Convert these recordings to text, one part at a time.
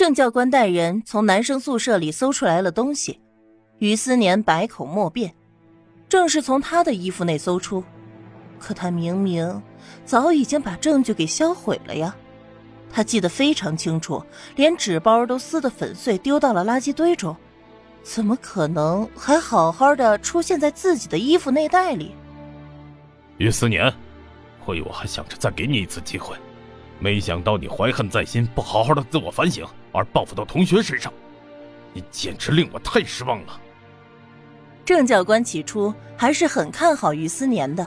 郑教官带人从男生宿舍里搜出来了东西，于思年百口莫辩，正是从他的衣服内搜出，可他明明早已经把证据给销毁了呀。他记得非常清楚，连纸包都撕得粉碎，丢到了垃圾堆中，怎么可能还好好的出现在自己的衣服内袋里？于思年，我以为我还想着再给你一次机会，没想到你怀恨在心，不好好的自我反省，而报复到同学身上，你简直令我太失望了。郑教官起初还是很看好于思年的，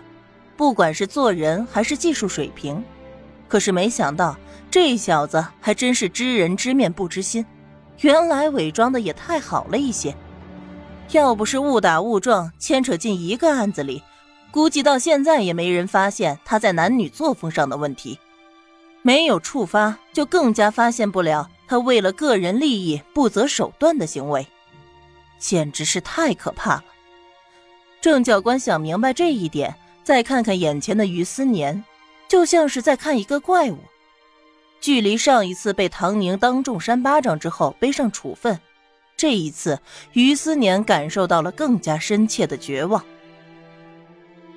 不管是做人还是技术水平，可是没想到。这小子还真是知人知面不知心，原来伪装的也太好了一些。要不是误打误撞牵扯进一个案子里，估计到现在也没人发现他在男女作风上的问题。没有触发，就更加发现不了他为了个人利益不择手段的行为，简直是太可怕了。郑教官想明白这一点，再看看眼前的于思年，就像是在看一个怪物。距离上一次被唐宁当众扇巴掌之后背上处分，这一次于思年感受到了更加深切的绝望。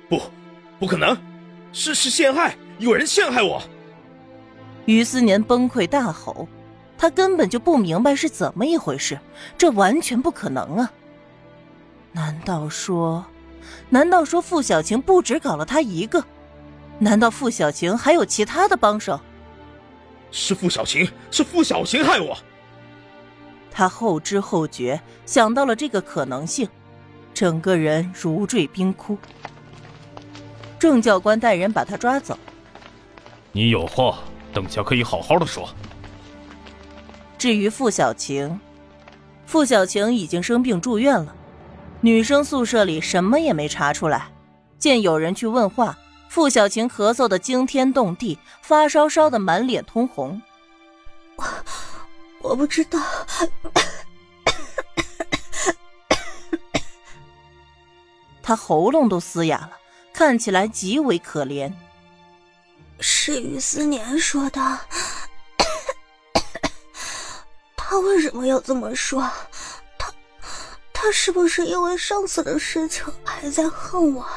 不，不可能，是是陷害，有人陷害我！于思年崩溃大吼，他根本就不明白是怎么一回事，这完全不可能啊！难道说，难道说傅小晴不止搞了他一个？难道傅小晴还有其他的帮手？是傅小晴，是傅小晴害我。他后知后觉想到了这个可能性，整个人如坠冰窟。郑教官带人把他抓走。你有话，等下可以好好的说。至于傅小晴，傅小晴已经生病住院了，女生宿舍里什么也没查出来。见有人去问话。傅小晴咳嗽的惊天动地，发烧烧的满脸通红。我我不知道，他喉咙都嘶哑了，看起来极为可怜。是于思年说的，他为什么要这么说？他他是不是因为上次的事情还在恨我？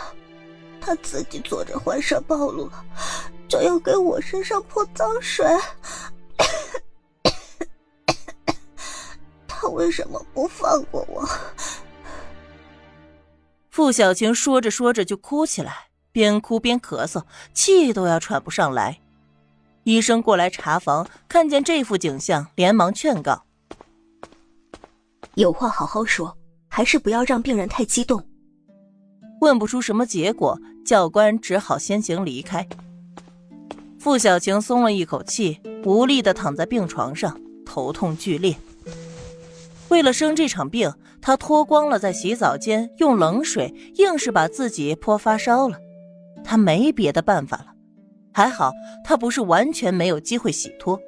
他自己做着坏事暴露了，就要给我身上泼脏水。他为什么不放过我？傅小晴说着说着就哭起来，边哭边咳嗽，气都要喘不上来。医生过来查房，看见这副景象，连忙劝告：“有话好好说，还是不要让病人太激动。”问不出什么结果，教官只好先行离开。傅小晴松了一口气，无力的躺在病床上，头痛剧烈。为了生这场病，她脱光了在洗澡间用冷水，硬是把自己泼发烧了。她没别的办法了，还好她不是完全没有机会洗脱。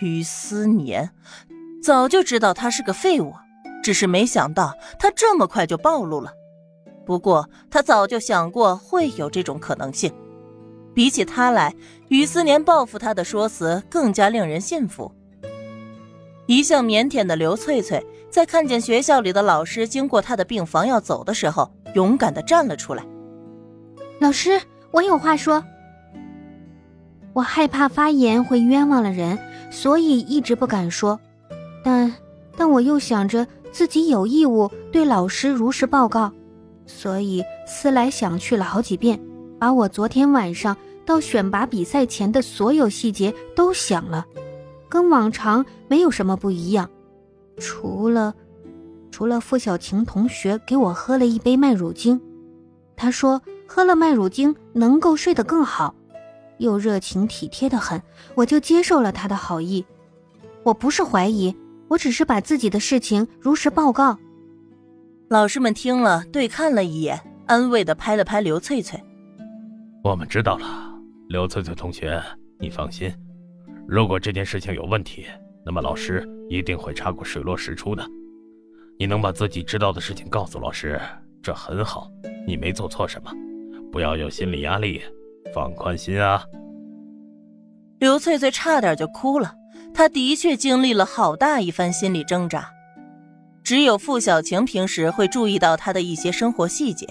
于思年早就知道他是个废物，只是没想到他这么快就暴露了。不过，他早就想过会有这种可能性。比起他来，于思年报复他的说辞更加令人信服。一向腼腆的刘翠翠，在看见学校里的老师经过她的病房要走的时候，勇敢地站了出来。老师，我有话说。我害怕发言会冤枉了人，所以一直不敢说。但，但我又想着自己有义务对老师如实报告。所以思来想去了好几遍，把我昨天晚上到选拔比赛前的所有细节都想了，跟往常没有什么不一样，除了，除了付小晴同学给我喝了一杯麦乳精，他说喝了麦乳精能够睡得更好，又热情体贴的很，我就接受了他的好意。我不是怀疑，我只是把自己的事情如实报告。老师们听了，对看了一眼，安慰的拍了拍刘翠翠：“我们知道了，刘翠翠同学，你放心。如果这件事情有问题，那么老师一定会查个水落石出的。你能把自己知道的事情告诉老师，这很好。你没做错什么，不要有心理压力，放宽心啊。”刘翠翠差点就哭了，她的确经历了好大一番心理挣扎。只有付小晴平时会注意到她的一些生活细节，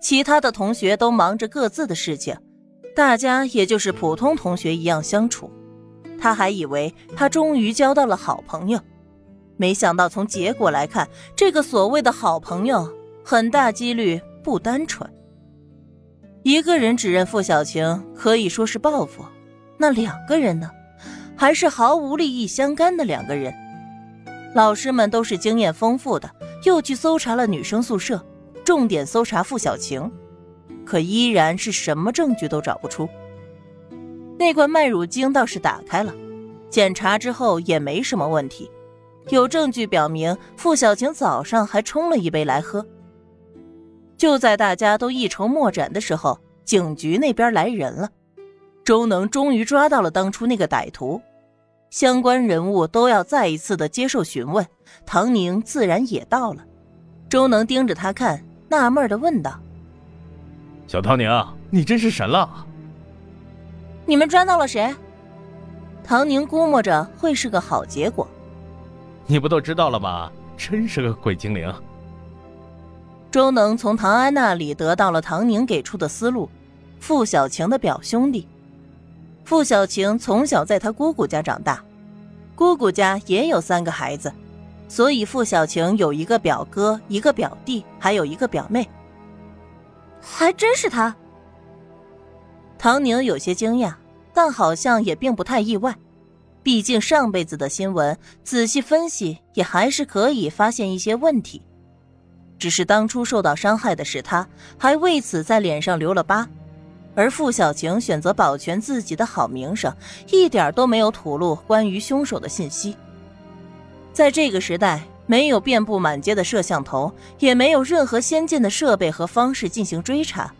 其他的同学都忙着各自的事情，大家也就是普通同学一样相处。他还以为他终于交到了好朋友，没想到从结果来看，这个所谓的好朋友很大几率不单纯。一个人指认付小晴可以说是报复，那两个人呢？还是毫无利益相干的两个人。老师们都是经验丰富的，又去搜查了女生宿舍，重点搜查付小晴，可依然是什么证据都找不出。那罐麦乳精倒是打开了，检查之后也没什么问题，有证据表明付小晴早上还冲了一杯来喝。就在大家都一筹莫展的时候，警局那边来人了。周能终于抓到了当初那个歹徒，相关人物都要再一次的接受询问，唐宁自然也到了。周能盯着他看，纳闷的问道：“小唐宁，你真是神了！你们抓到了谁？”唐宁估摸着会是个好结果。你不都知道了吗？真是个鬼精灵。周能从唐安那里得到了唐宁给出的思路：傅小晴的表兄弟。傅小晴从小在他姑姑家长大，姑姑家也有三个孩子，所以傅小晴有一个表哥、一个表弟，还有一个表妹。还真是他。唐宁有些惊讶，但好像也并不太意外，毕竟上辈子的新闻仔细分析，也还是可以发现一些问题。只是当初受到伤害的是他，还为此在脸上留了疤，而付小晴选择保全自己的好名声，一点都没有吐露关于凶手的信息。在这个时代，没有遍布满街的摄像头，也没有任何先进的设备和方式进行追查，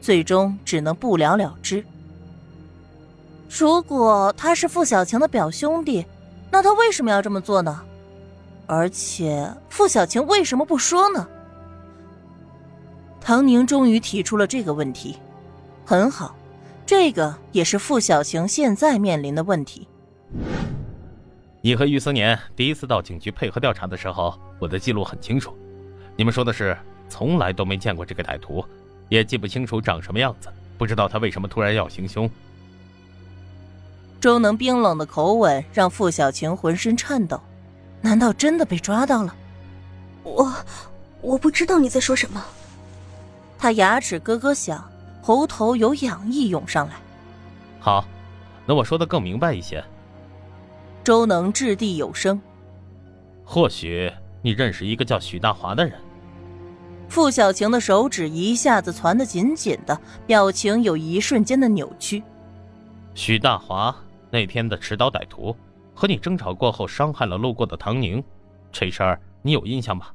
最终只能不了了之。如果他是付小晴的表兄弟，那他为什么要这么做呢？而且傅小晴为什么不说呢？唐宁终于提出了这个问题，很好，这个也是傅小晴现在面临的问题。你和玉思年第一次到警局配合调查的时候，我的记录很清楚，你们说的是从来都没见过这个歹徒，也记不清楚长什么样子，不知道他为什么突然要行凶。周能冰冷的口吻让付小晴浑身颤抖。难道真的被抓到了？我，我不知道你在说什么。他牙齿咯咯响，喉头有痒意涌上来。好，那我说的更明白一些。周能掷地有声。或许你认识一个叫许大华的人。傅小晴的手指一下子攒得紧紧的，表情有一瞬间的扭曲。许大华那天的持刀歹徒。和你争吵过后，伤害了路过的唐宁，这事儿你有印象吗？